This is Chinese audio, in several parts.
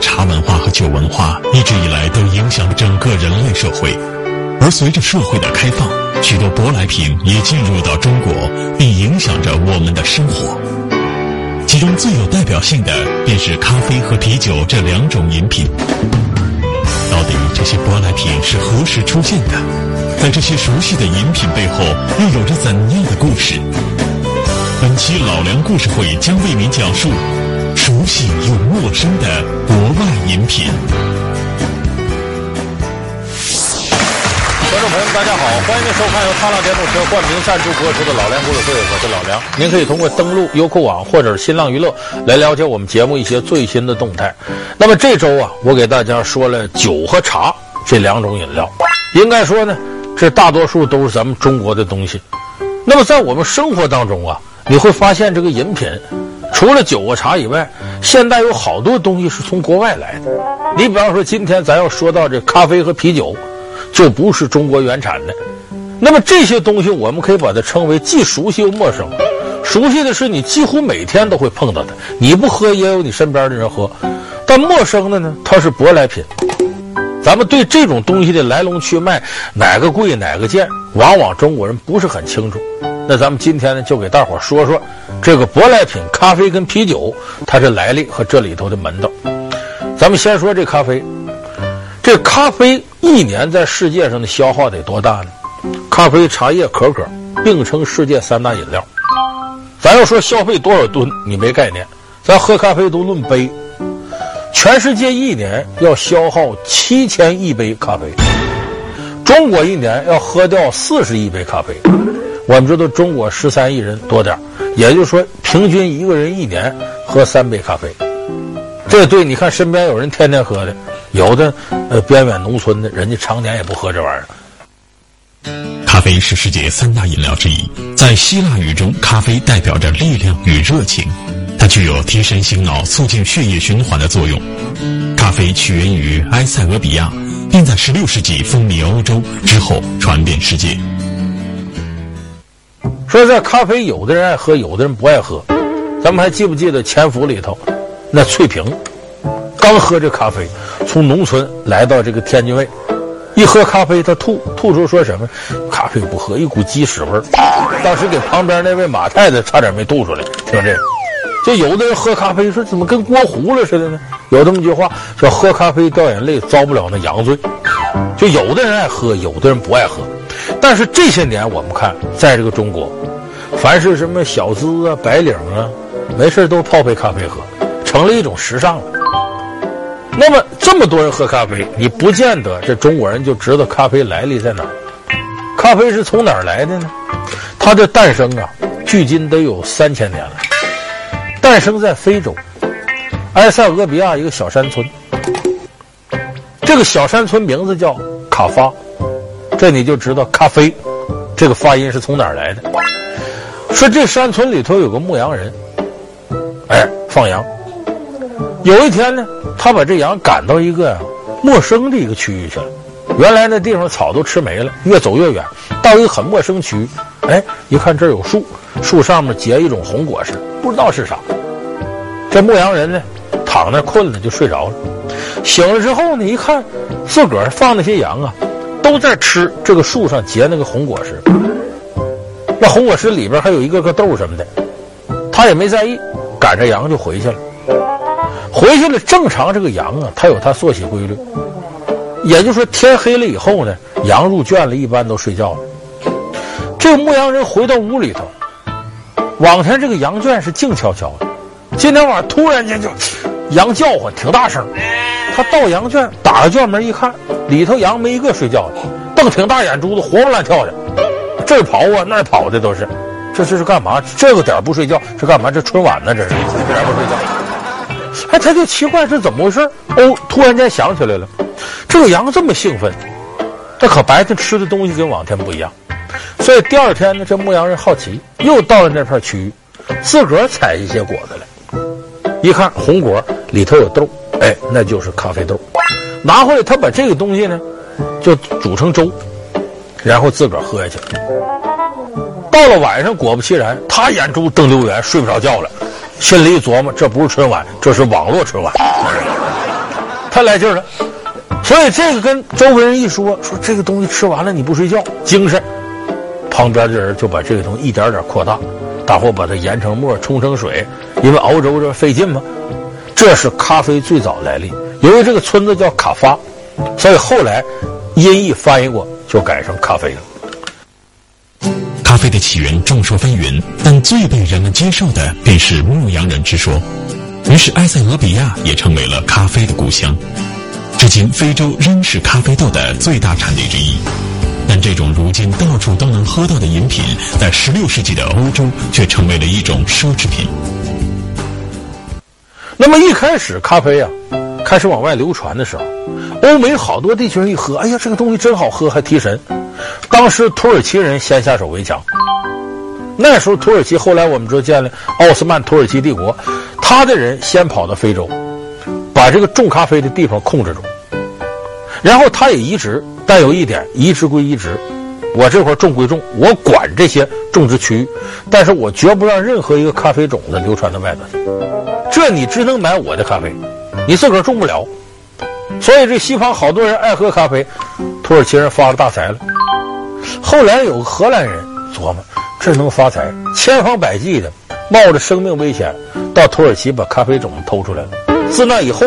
茶文化和酒文化一直以来都影响着整个人类社会，而随着社会的开放，许多舶来品也进入到中国，并影响着我们的生活。其中最有代表性的便是咖啡和啤酒这两种饮品。到底这些舶来品是何时出现的？在这些熟悉的饮品背后，又有着怎样的故事？本期老梁故事会将为您讲述悉又陌生的国外饮品。观众朋友们，大家好，欢迎您收看由踏浪电动车冠名赞助播出的老梁故事会，我是老梁。您可以通过登录优酷网或者新浪娱乐来了解我们节目一些最新的动态。那么这周啊，我给大家说了酒和茶这两种饮料，应该说呢，这大多数都是咱们中国的东西。那么在我们生活当中啊。你会发现，这个饮品除了酒和茶以外，现在有好多东西是从国外来的。你比方说，今天咱要说到这咖啡和啤酒，就不是中国原产的。那么这些东西，我们可以把它称为既熟悉又陌生。熟悉的是你几乎每天都会碰到的，你不喝也有你身边的人喝。但陌生的呢，它是舶来品。咱们对这种东西的来龙去脉，哪个贵哪个贱，往往中国人不是很清楚。那咱们今天呢，就给大伙说说这个舶来品咖啡跟啤酒，它的来历和这里头的门道。咱们先说这咖啡，这咖啡一年在世界上的消耗得多大呢？咖啡、茶叶、可可并称世界三大饮料。咱要说消费多少吨，你没概念。咱喝咖啡都论杯，全世界一年要消耗七千亿杯咖啡，中国一年要喝掉四十亿杯咖啡。我们知道中国十三亿人多点也就是说，平均一个人一年喝三杯咖啡。这对，你看身边有人天天喝的，有的呃边远农村的人家常年也不喝这玩意儿。咖啡是世界三大饮料之一，在希腊语中，咖啡代表着力量与热情，它具有提神醒脑、促进血液循环的作用。咖啡起源于埃塞俄比亚，并在十六世纪风靡欧洲，之后传遍世界。说这咖啡，有的人爱喝，有的人不爱喝。咱们还记不记得《潜伏》里头，那翠萍刚喝这咖啡，从农村来到这个天津卫，一喝咖啡他吐，吐出说什么？咖啡不喝，一股鸡屎味儿。当时给旁边那位马太太差点没吐出来。听这个，就有的人喝咖啡说怎么跟锅糊了似的呢？有这么句话说：喝咖啡掉眼泪，遭不了那洋罪。就有的人爱喝，有的人不爱喝。但是这些年我们看，在这个中国。凡是什么小资啊、白领啊，没事都泡杯咖啡喝，成了一种时尚了。那么这么多人喝咖啡，你不见得这中国人就知道咖啡来历在哪儿。咖啡是从哪儿来的呢？它的诞生啊，距今得有三千年了。诞生在非洲，埃塞俄比亚一个小山村。这个小山村名字叫卡发，这你就知道咖啡这个发音是从哪儿来的。说这山村里头有个牧羊人，哎，放羊。有一天呢，他把这羊赶到一个陌生的一个区域去了。原来那地方草都吃没了，越走越远，到一个很陌生区。哎，一看这儿有树，树上面结一种红果实，不知道是啥。这牧羊人呢，躺那困了就睡着了。醒了之后呢，一看自个儿放那些羊啊，都在吃这个树上结那个红果实。那红果实里边还有一个个豆什么的，他也没在意，赶着羊就回去了。回去了，正常这个羊啊，它有它作息规律，也就是说天黑了以后呢，羊入圈了，一般都睡觉了。这个牧羊人回到屋里头，往前这个羊圈是静悄悄的，今天晚上突然间就羊叫唤挺大声。他到羊圈打开圈门一看，里头羊没一个睡觉的，瞪挺大眼珠子，活蹦乱跳的。这儿跑啊，那儿跑的都是，这这是干嘛？这个点不睡觉是干嘛？这春晚呢？这是这点不睡觉？哎，他就奇怪是怎么回事？哦，突然间想起来了，这个羊这么兴奋，这可白天吃的东西跟往天不一样。所以第二天呢，这牧羊人好奇，又到了那片区域，自个儿采一些果子来，一看红果里头有豆，哎，那就是咖啡豆。拿回来，他把这个东西呢，就煮成粥。然后自个儿喝下去。到了晚上，果不其然，他眼珠瞪溜圆，睡不着觉了。心里一琢磨，这不是春晚，这是网络春晚。他来劲了。所以这个跟周围人一说，说这个东西吃完了你不睡觉精神，旁边的人就把这个东西一点点扩大，大伙把它研成沫，冲成水，因为熬粥这费劲嘛。这是咖啡最早来历。由于这个村子叫卡发，所以后来音译翻译过，就改成咖啡了。咖啡的起源众说纷纭，但最被人们接受的便是牧羊人之说。于是埃塞俄比亚也成为了咖啡的故乡。至今，非洲仍是咖啡豆的最大产地之一。但这种如今到处都能喝到的饮品，在16世纪的欧洲却成为了一种奢侈品。那么一开始咖啡啊，开始往外流传的时候，欧美好多地区人一喝，哎呀，这个东西真好喝，还提神。当时土耳其人先下手为强。那时候土耳其后来我们说建了奥斯曼土耳其帝国，他的人先跑到非洲，把这个种咖啡的地方控制住。然后他也移植，但有一点，移植归移植，我这块种归种，我管这些种植区域，但是我绝不让任何一个咖啡种子流传到外头去。这你只能买我的咖啡，你自个儿种不了。所以这西方好多人爱喝咖啡，土耳其人发了大财了。后来有个荷兰人琢磨，这能发财，千方百计的冒着生命危险到土耳其把咖啡种子偷出来了。自那以后，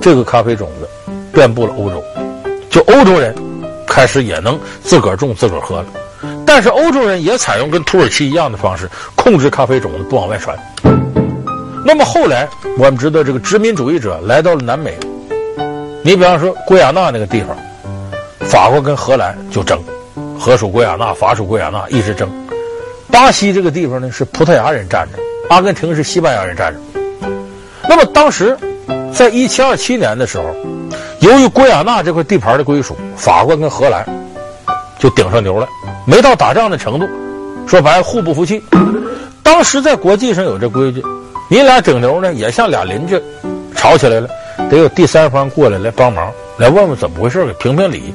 这个咖啡种子遍布了欧洲。就欧洲人开始也能自个儿种自个儿喝了，但是欧洲人也采用跟土耳其一样的方式控制咖啡种子不往外传。那么后来我们知道，这个殖民主义者来到了南美，你比方说圭亚那那个地方，法国跟荷兰就争，荷属圭亚那，法属圭亚那，一直争。巴西这个地方呢是葡萄牙人占着，阿根廷是西班牙人占着。那么当时在一七二七年的时候。由于圭亚那这块地盘的归属，法国跟荷兰就顶上牛了，没到打仗的程度，说白了互不服气。当时在国际上有这规矩，你俩整牛呢，也像俩邻居吵起来了，得有第三方过来来帮忙，来问问怎么回事，给评评理。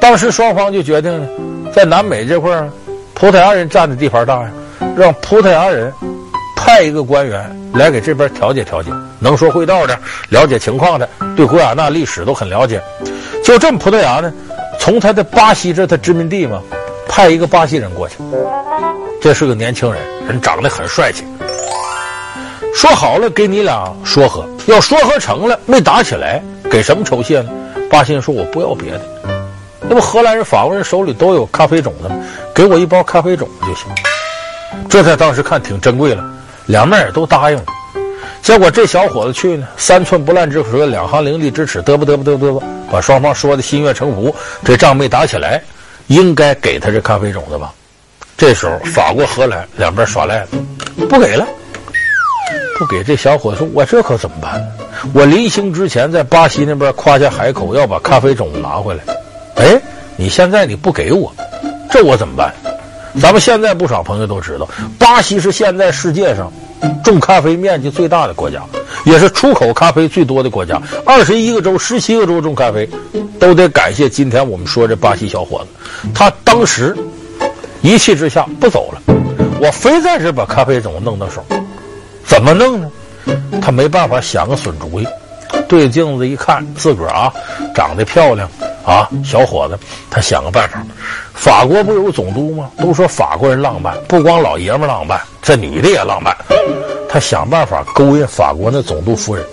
当时双方就决定呢，在南美这块，葡萄牙人占的地盘大呀，让葡萄牙人派一个官员。来给这边调解调解，能说会道的，了解情况的，对圭亚那历史都很了解。就这么，葡萄牙呢，从他的巴西这他殖民地嘛，派一个巴西人过去。这是个年轻人，人长得很帅气。说好了给你俩说和，要说和成了，没打起来，给什么酬谢呢？巴西人说：“我不要别的，那不荷兰人、法国人手里都有咖啡种子吗？给我一包咖啡种子就行。”这在当时看挺珍贵了。两面也都答应了，结果这小伙子去呢，三寸不烂之舌，两行凌厉之齿，嘚啵嘚啵嘚啵嘚啵，把双方说的心悦诚服，这仗没打起来，应该给他这咖啡种子吧？这时候法国、荷兰两边耍赖了，不给了，不给。这小伙子说：“我这可怎么办？我临行之前在巴西那边夸下海口，要把咖啡种子拿回来。哎，你现在你不给我，这我怎么办？”咱们现在不少朋友都知道，巴西是现在世界上种咖啡面积最大的国家，也是出口咖啡最多的国家。二十一个州、十七个州种咖啡，都得感谢今天我们说这巴西小伙子。他当时一气之下不走了，我非在这把咖啡种弄到手，怎么弄呢？他没办法想个损主意，对镜子一看，自个儿啊长得漂亮。啊，小伙子，他想个办法。法国不有个总督吗？都说法国人浪漫，不光老爷们浪漫，这女的也浪漫。他想办法勾引法国那总督夫人，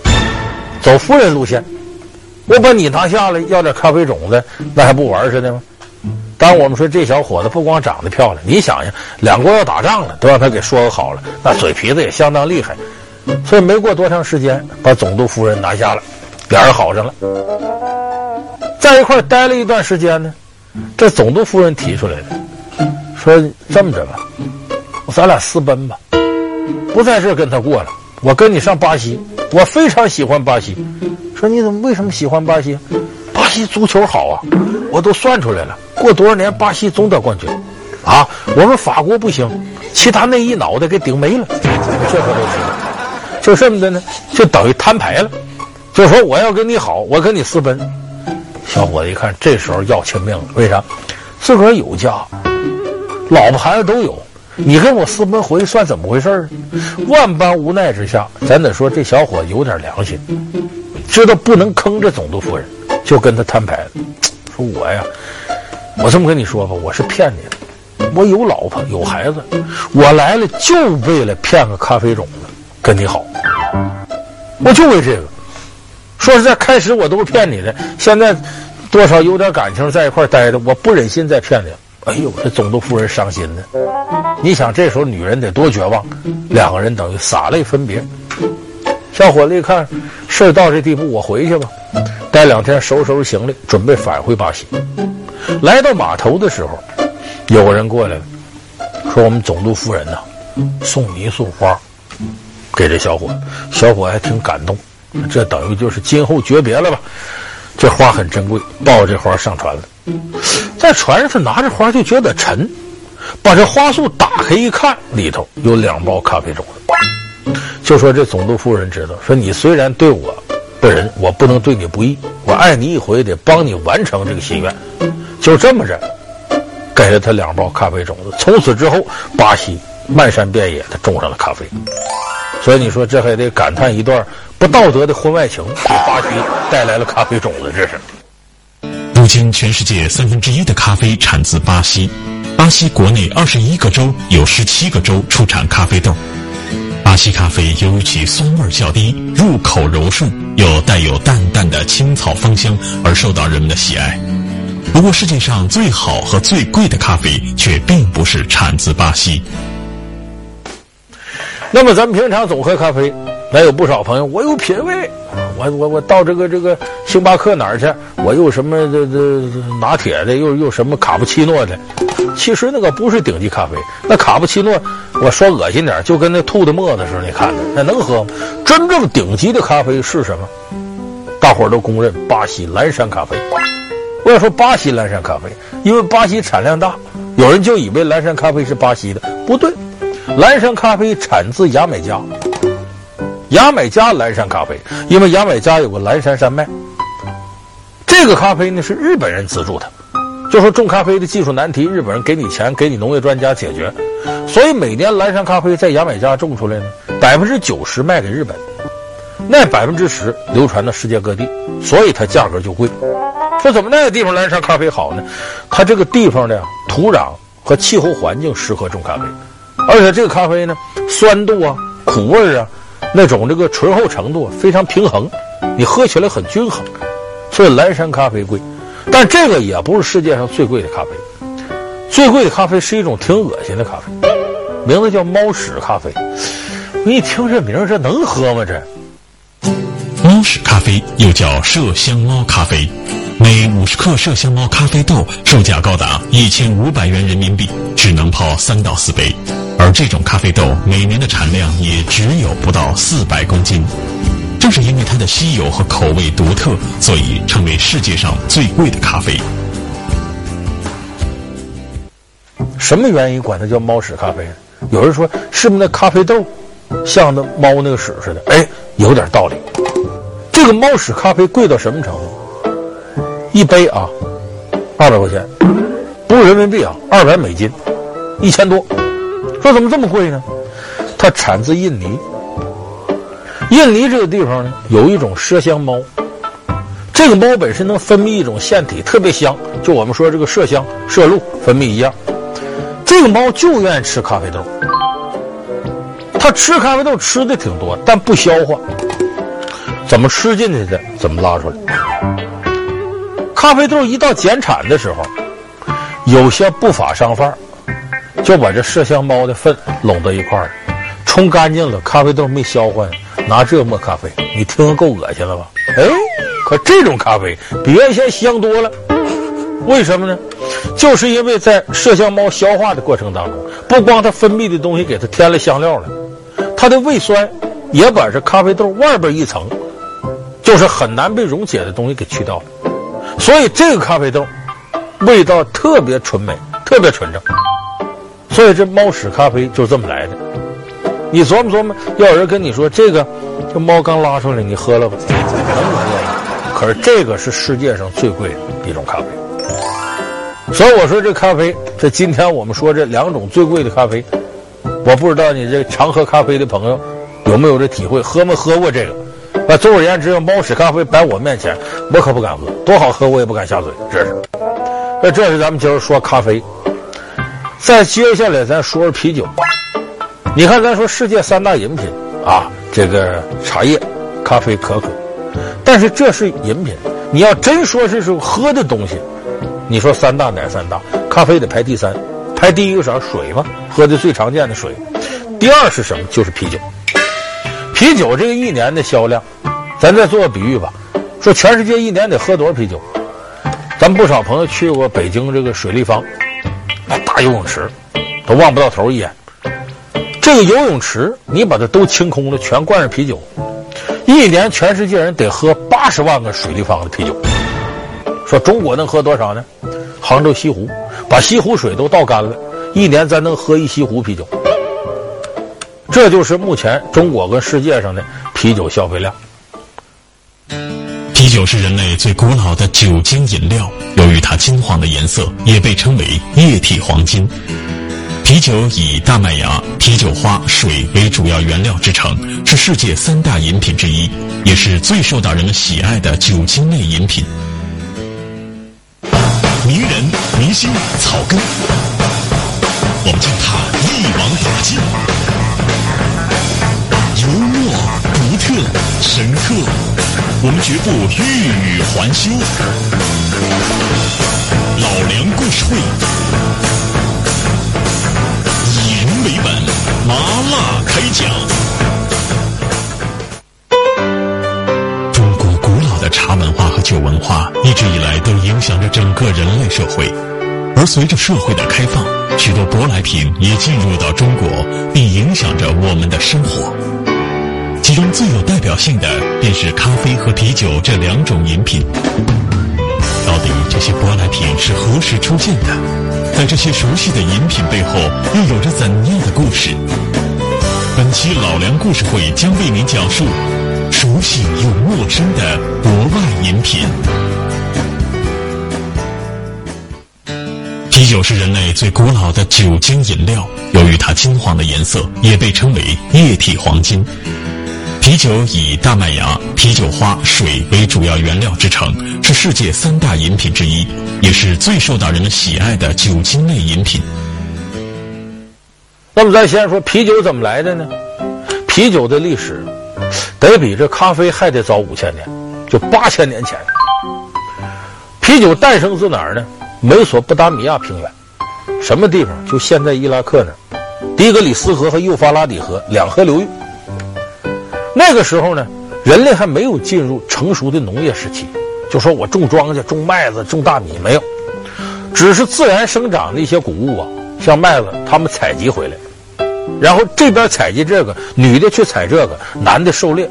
走夫人路线。我把你拿下来，要点咖啡种子，那还不玩似的吗？当，我们说这小伙子不光长得漂亮，你想想，两国要打仗了，都让他给说好了，那嘴皮子也相当厉害。所以没过多长时间，把总督夫人拿下了，俩人好上了。在一块待了一段时间呢，这总督夫人提出来的，说这么着吧，咱俩私奔吧，不在这跟他过了，我跟你上巴西，我非常喜欢巴西。说你怎么为什么喜欢巴西？巴西足球好啊，我都算出来了，过多少年巴西总得冠军，啊，我们法国不行，其他那一脑袋给顶没了，这可都知道。就这么的呢，就等于摊牌了，就说我要跟你好，我跟你私奔。小伙子一看，这时候要亲命了。为啥？自个儿有家，老婆孩子都有，你跟我私奔回去，算怎么回事儿？万般无奈之下，咱得说这小伙子有点良心，知道不能坑这总督夫人，就跟他摊牌了，说我呀，我这么跟你说吧，我是骗你的，我有老婆有孩子，我来了就为了骗个咖啡种子跟你好，我就为这个。说实在，开始我都是骗你的，现在多少有点感情在一块待着，我不忍心再骗你。哎呦，这总督夫人伤心呢。你想这时候女人得多绝望，两个人等于洒泪分别。小伙子一看事儿到这地步，我回去吧，待两天收拾收拾行李，准备返回巴西。来到码头的时候，有个人过来了，说我们总督夫人呐、送你一束花，给这小伙。小伙还挺感动。这等于就是今后诀别了吧？这花很珍贵，抱着这花上船了。在船上，他拿着花就觉得沉，把这花束打开一看，里头有两包咖啡种子。就说这总督夫人知道，说你虽然对我个人，我不能对你不义，我爱你一回，得帮你完成这个心愿。就这么着，给了他两包咖啡种子。从此之后，巴西漫山遍野他种上了咖啡。所以你说这还得感叹一段。不道德的婚外情给巴西带来了咖啡种子，这是。如今，全世界三分之一的咖啡产自巴西。巴西国内二十一个州有十七个州出产咖啡豆。巴西咖啡由于其酸味较低、入口柔顺，又带有淡淡的青草芳香，而受到人们的喜爱。不过，世界上最好和最贵的咖啡却并不是产自巴西。那么，咱们平常总喝咖啡。咱有不少朋友，我有品位，我我我到这个这个星巴克哪儿去？我又什么这这拿铁的，又又什么卡布奇诺的。其实那个不是顶级咖啡，那卡布奇诺我说恶心点，就跟那吐的沫子似的，你看着那能喝吗？真正顶级的咖啡是什么？大伙儿都公认巴西蓝山咖啡。我要说巴西蓝山咖啡，因为巴西产量大，有人就以为蓝山咖啡是巴西的，不对，蓝山咖啡产自牙买加。牙买加蓝山咖啡，因为牙买加有个蓝山山脉。这个咖啡呢是日本人资助的，就说种咖啡的技术难题，日本人给你钱，给你农业专家解决。所以每年蓝山咖啡在牙买加种出来呢，百分之九十卖给日本，那百分之十流传到世界各地，所以它价格就贵。说怎么那个地方蓝山咖啡好呢？它这个地方的土壤和气候环境适合种咖啡，而且这个咖啡呢，酸度啊、苦味啊。那种这个醇厚程度非常平衡，你喝起来很均衡，所以蓝山咖啡贵。但这个也不是世界上最贵的咖啡，最贵的咖啡是一种挺恶心的咖啡，名字叫猫屎咖啡。你一听这名，这能喝吗？这猫屎咖啡又叫麝香猫咖啡，每五十克麝香猫咖啡豆售价高达一千五百元人民币，只能泡三到四杯。而这种咖啡豆每年的产量也只有不到四百公斤，正是因为它的稀有和口味独特，所以成为世界上最贵的咖啡。什么原因管它叫猫屎咖啡？有人说是不是那咖啡豆像那猫那个屎似的？哎，有点道理。这个猫屎咖啡贵到什么程度？一杯啊，二百块钱，不是人民币啊，二百美金，一千多。说怎么这么贵呢？它产自印尼。印尼这个地方呢，有一种麝香猫。这个猫本身能分泌一种腺体，特别香，就我们说这个麝香、麝鹿分泌一样。这个猫就愿意吃咖啡豆。它吃咖啡豆吃的挺多，但不消化。怎么吃进去的？怎么拉出来？咖啡豆一到减产的时候，有些不法商贩。就把这麝香猫的粪拢到一块儿，冲干净了，咖啡豆没消化，拿这磨咖啡，你听着够恶心了吧？哎，可这种咖啡比原先香多了，为什么呢？就是因为在麝香猫消化的过程当中，不光它分泌的东西给它添了香料了，它的胃酸也把这咖啡豆外边一层，就是很难被溶解的东西给去掉了，所以这个咖啡豆味道特别纯美，特别纯正。所以这猫屎咖啡就这么来的，你琢磨琢磨，要有人跟你说这个，这猫刚拉出来，你喝了吧？能不喝吗？可是这个是世界上最贵的一种咖啡。所以我说这咖啡，这今天我们说这两种最贵的咖啡，我不知道你这常喝咖啡的朋友有没有这体会，喝没喝过这个？那总而言之，猫屎咖啡摆我面前，我可不敢喝，多好喝我也不敢下嘴。这是，那这是咱们今儿说咖啡。再接下来咱说说啤酒。你看，咱说世界三大饮品啊，这个茶叶、咖啡、可可，但是这是饮品。你要真说是说喝的东西，你说三大哪三大？咖啡得排第三，排第一个啥？水嘛，喝的最常见的水。第二是什么？就是啤酒。啤酒这个一年的销量，咱再做个比喻吧，说全世界一年得喝多少啤酒？咱不少朋友去过北京这个水立方，那大游泳池，都望不到头一眼。这个游泳池你把它都清空了，全灌上啤酒，一年全世界人得喝八十万个水立方的啤酒。说中国能喝多少呢？杭州西湖把西湖水都倒干了，一年咱能喝一西湖啤酒。这就是目前中国跟世界上的啤酒消费量。酒是人类最古老的酒精饮料，由于它金黄的颜色，也被称为液体黄金。啤酒以大麦芽、啤酒花、水为主要原料制成，是世界三大饮品之一，也是最受到人们喜爱的酒精类饮品。名人、明星、草根，我们将它一网打尽。独特、深刻，我们绝不欲语还休。老梁故事会，以人为本，麻辣开讲。中国古老的茶文化和酒文化，一直以来都影响着整个人类社会。而随着社会的开放，许多舶来品也进入到中国，并影响着我们的生活。其中最有代表性的便是咖啡和啤酒这两种饮品。到底这些舶来品是何时出现的？在这些熟悉的饮品背后，又有着怎样的故事？本期老梁故事会将为您讲述熟悉又陌生的国外饮品。啤酒是人类最古老的酒精饮料，由于它金黄的颜色，也被称为液体黄金。啤酒以大麦芽、啤酒花、水为主要原料制成，是世界三大饮品之一，也是最受到人们喜爱的酒精类饮品。那么，咱先说啤酒怎么来的呢？啤酒的历史得比这咖啡还得早五千年，就八千年前。啤酒诞生自哪儿呢？美索不达米亚平原，什么地方？就现在伊拉克那儿，底格里斯河和幼发拉底河两河流域。那个时候呢，人类还没有进入成熟的农业时期，就说我种庄稼、种麦子、种大米没有，只是自然生长的一些谷物啊，像麦子，他们采集回来，然后这边采集这个，女的去采这个，男的狩猎，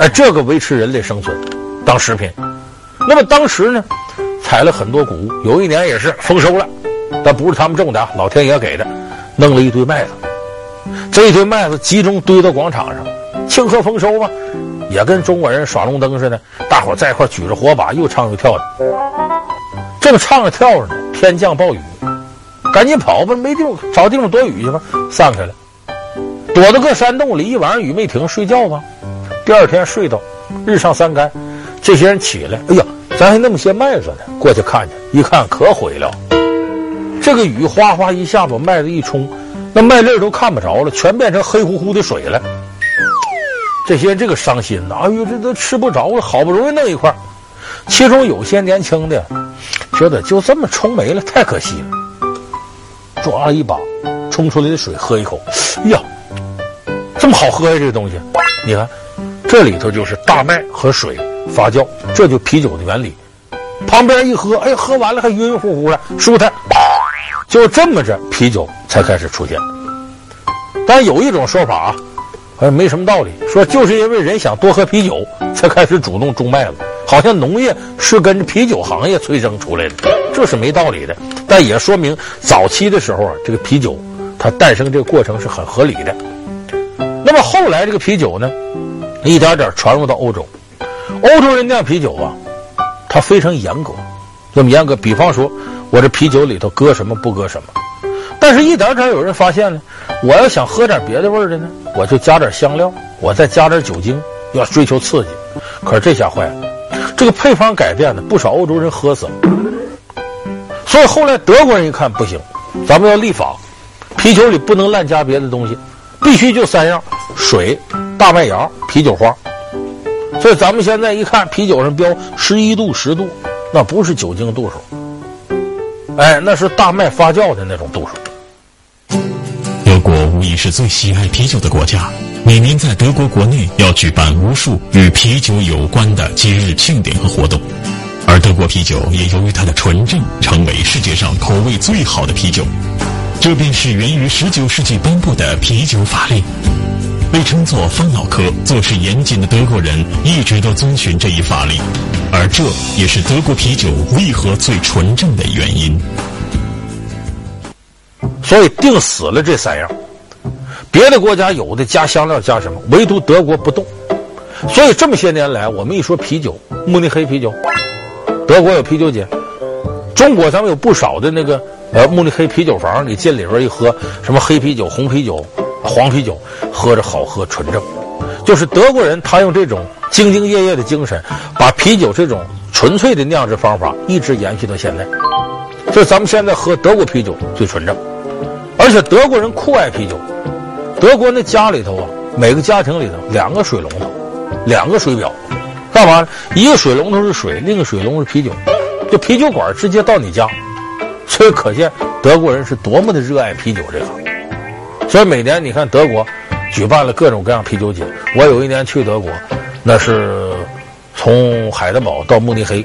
哎，这个维持人类生存，当食品。那么当时呢，采了很多谷物，有一年也是丰收了，但不是他们种的，老天爷给的，弄了一堆麦子。这一堆麦子集中堆到广场上，庆贺丰收嘛，也跟中国人耍龙灯似的，大伙在一块举着火把，又唱又跳的。正唱着跳着呢，天降暴雨，赶紧跑吧，没地方找地方躲雨去吧，散开了，躲到个山洞里，一晚上雨没停，睡觉吧。第二天睡到日上三竿，这些人起来，哎呀，咱还那么些麦子呢，过去看去，一看可毁了，这个雨哗哗一下把麦子一冲。那麦粒都看不着了，全变成黑乎乎的水了。这些这个伤心呐，哎呦，这都吃不着了，好不容易弄一块，其中有些年轻的觉得就这么冲没了，太可惜了。抓了一把冲出来的水喝一口，呀，这么好喝呀！这个东西，你看，这里头就是大麦和水发酵，这就啤酒的原理。旁边一喝，哎，喝完了还晕乎乎的，舒坦。就这么着，啤酒才开始出现。但有一种说法啊，好像没什么道理，说就是因为人想多喝啤酒，才开始主动种麦子，好像农业是跟啤酒行业催生出来的，这是没道理的。但也说明早期的时候啊，这个啤酒它诞生这个过程是很合理的。那么后来这个啤酒呢，一点点传入到欧洲，欧洲人酿啤酒啊，它非常严格，那么严格，比方说。我这啤酒里头搁什么不搁什么，但是一点点有人发现呢，我要想喝点别的味儿的呢，我就加点香料，我再加点酒精，要追求刺激。可是这下坏了，这个配方改变了，不少欧洲人喝死了。所以后来德国人一看不行，咱们要立法，啤酒里不能乱加别的东西，必须就三样：水、大麦芽、啤酒花。所以咱们现在一看啤酒上标十一度、十度，那不是酒精度数，哎，那是大麦发酵的那种度数。德国无疑是最喜爱啤酒的国家，每年在德国国内要举办无数与啤酒有关的节日庆典和活动，而德国啤酒也由于它的纯正，成为世界上口味最好的啤酒。这便是源于十九世纪颁布的啤酒法令。被称作“方脑壳”，做事严谨的德国人一直都遵循这一法令，而这也是德国啤酒为何最纯正的原因。所以定死了这三样，别的国家有的加香料加什么，唯独德国不动。所以这么些年来，我们一说啤酒，慕尼黑啤酒，德国有啤酒节，中国咱们有不少的那个呃慕尼黑啤酒房，你进里边一喝，什么黑啤酒、红啤酒。黄啤酒喝着好喝纯正，就是德国人他用这种兢兢业业的精神，把啤酒这种纯粹的酿制方法一直延续到现在。所以咱们现在喝德国啤酒最纯正，而且德国人酷爱啤酒。德国那家里头啊，每个家庭里头两个水龙头，两个水表，干嘛呢？一个水龙头是水，另一个水龙头是啤酒，就啤酒管直接到你家。所以可见德国人是多么的热爱啤酒这个。所以每年你看德国举办了各种各样啤酒节。我有一年去德国，那是从海德堡到慕尼黑，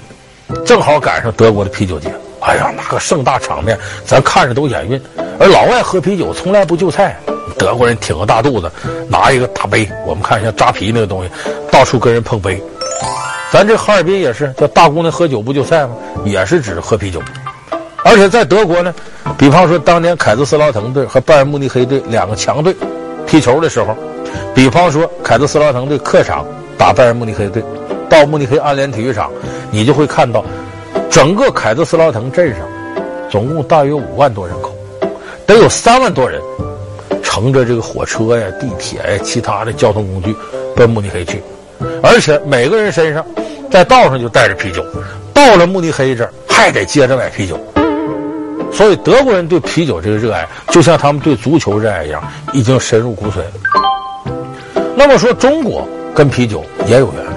正好赶上德国的啤酒节。哎呀，那个盛大场面，咱看着都眼晕。而老外喝啤酒从来不就菜，德国人挺个大肚子，拿一个大杯，我们看像扎啤那个东西，到处跟人碰杯。咱这哈尔滨也是，叫大姑娘喝酒不就菜吗？也是指喝啤酒。而且在德国呢，比方说当年凯泽斯劳滕队和拜仁慕尼黑队两个强队踢球的时候，比方说凯泽斯劳滕队客场打拜仁慕尼黑队，到慕尼黑安联体育场，你就会看到整个凯泽斯劳滕镇上总共大约五万多人口，得有三万多人乘着这个火车呀、地铁呀、其他的交通工具奔慕尼黑去，而且每个人身上在道上就带着啤酒，到了慕尼黑这儿还得接着买啤酒。所以德国人对啤酒这个热爱，就像他们对足球热爱一样，已经深入骨髓了。那么说，中国跟啤酒也有缘分。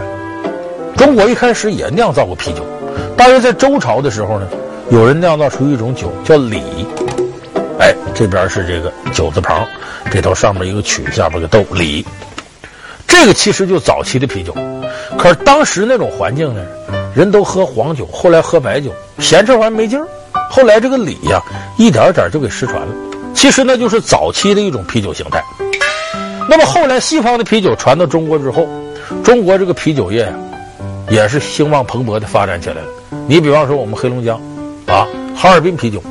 中国一开始也酿造过啤酒，大约在周朝的时候呢，有人酿造出一种酒叫李。这边是这个酒字旁，这头上面一个曲，下边个豆李。这个其实就早期的啤酒，可是当时那种环境呢，人都喝黄酒，后来喝白酒，嫌这玩意没劲儿。后来这个李呀，一点点就给失传了。其实那就是早期的一种啤酒形态。那么后来西方的啤酒传到中国之后，中国这个啤酒业呀，也是兴旺蓬勃的发展起来了。你比方说我们黑龙江，啊，哈尔滨啤酒，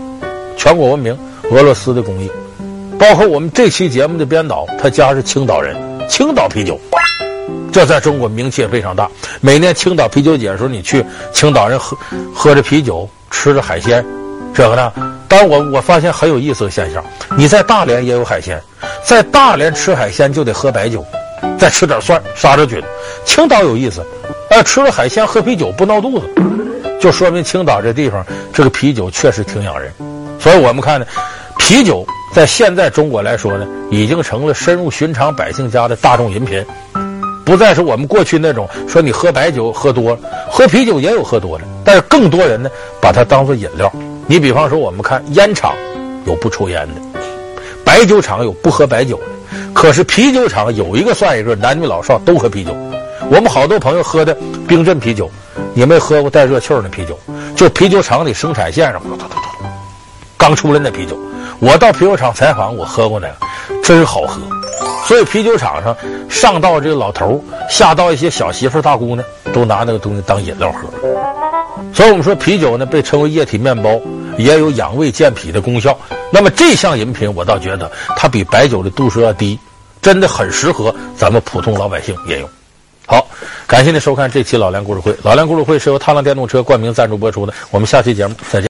全国闻名，俄罗斯的工艺，包括我们这期节目的编导，他家是青岛人，青岛啤酒，这在中国名气也非常大。每年青岛啤酒节的时候，你去青岛人喝喝着啤酒，吃着海鲜。这个呢，当我我发现很有意思的现象，你在大连也有海鲜，在大连吃海鲜就得喝白酒，再吃点蒜杀着菌。青岛有意思，呃，吃了海鲜喝啤酒不闹肚子，就说明青岛这地方这个啤酒确实挺养人。所以我们看呢，啤酒在现在中国来说呢，已经成了深入寻常百姓家的大众饮品，不再是我们过去那种说你喝白酒喝多了，喝啤酒也有喝多的，但是更多人呢把它当做饮料。你比方说，我们看烟厂有不抽烟的，白酒厂有不喝白酒的，可是啤酒厂有一个算一个，男女老少都喝啤酒。我们好多朋友喝的冰镇啤酒，你没喝过带热气儿的啤酒？就啤酒厂里生产线上，刚出来那啤酒。我到啤酒厂采访，我喝过那个，真好喝。所以啤酒厂上上到这个老头下到一些小媳妇大姑娘，都拿那个东西当饮料喝。所以我们说啤酒呢，被称为液体面包，也有养胃健脾的功效。那么这项饮品，我倒觉得它比白酒的度数要低，真的很适合咱们普通老百姓饮用。好，感谢您收看这期老梁故事会。老梁故事会是由踏浪电动车冠名赞助播出的。我们下期节目再见。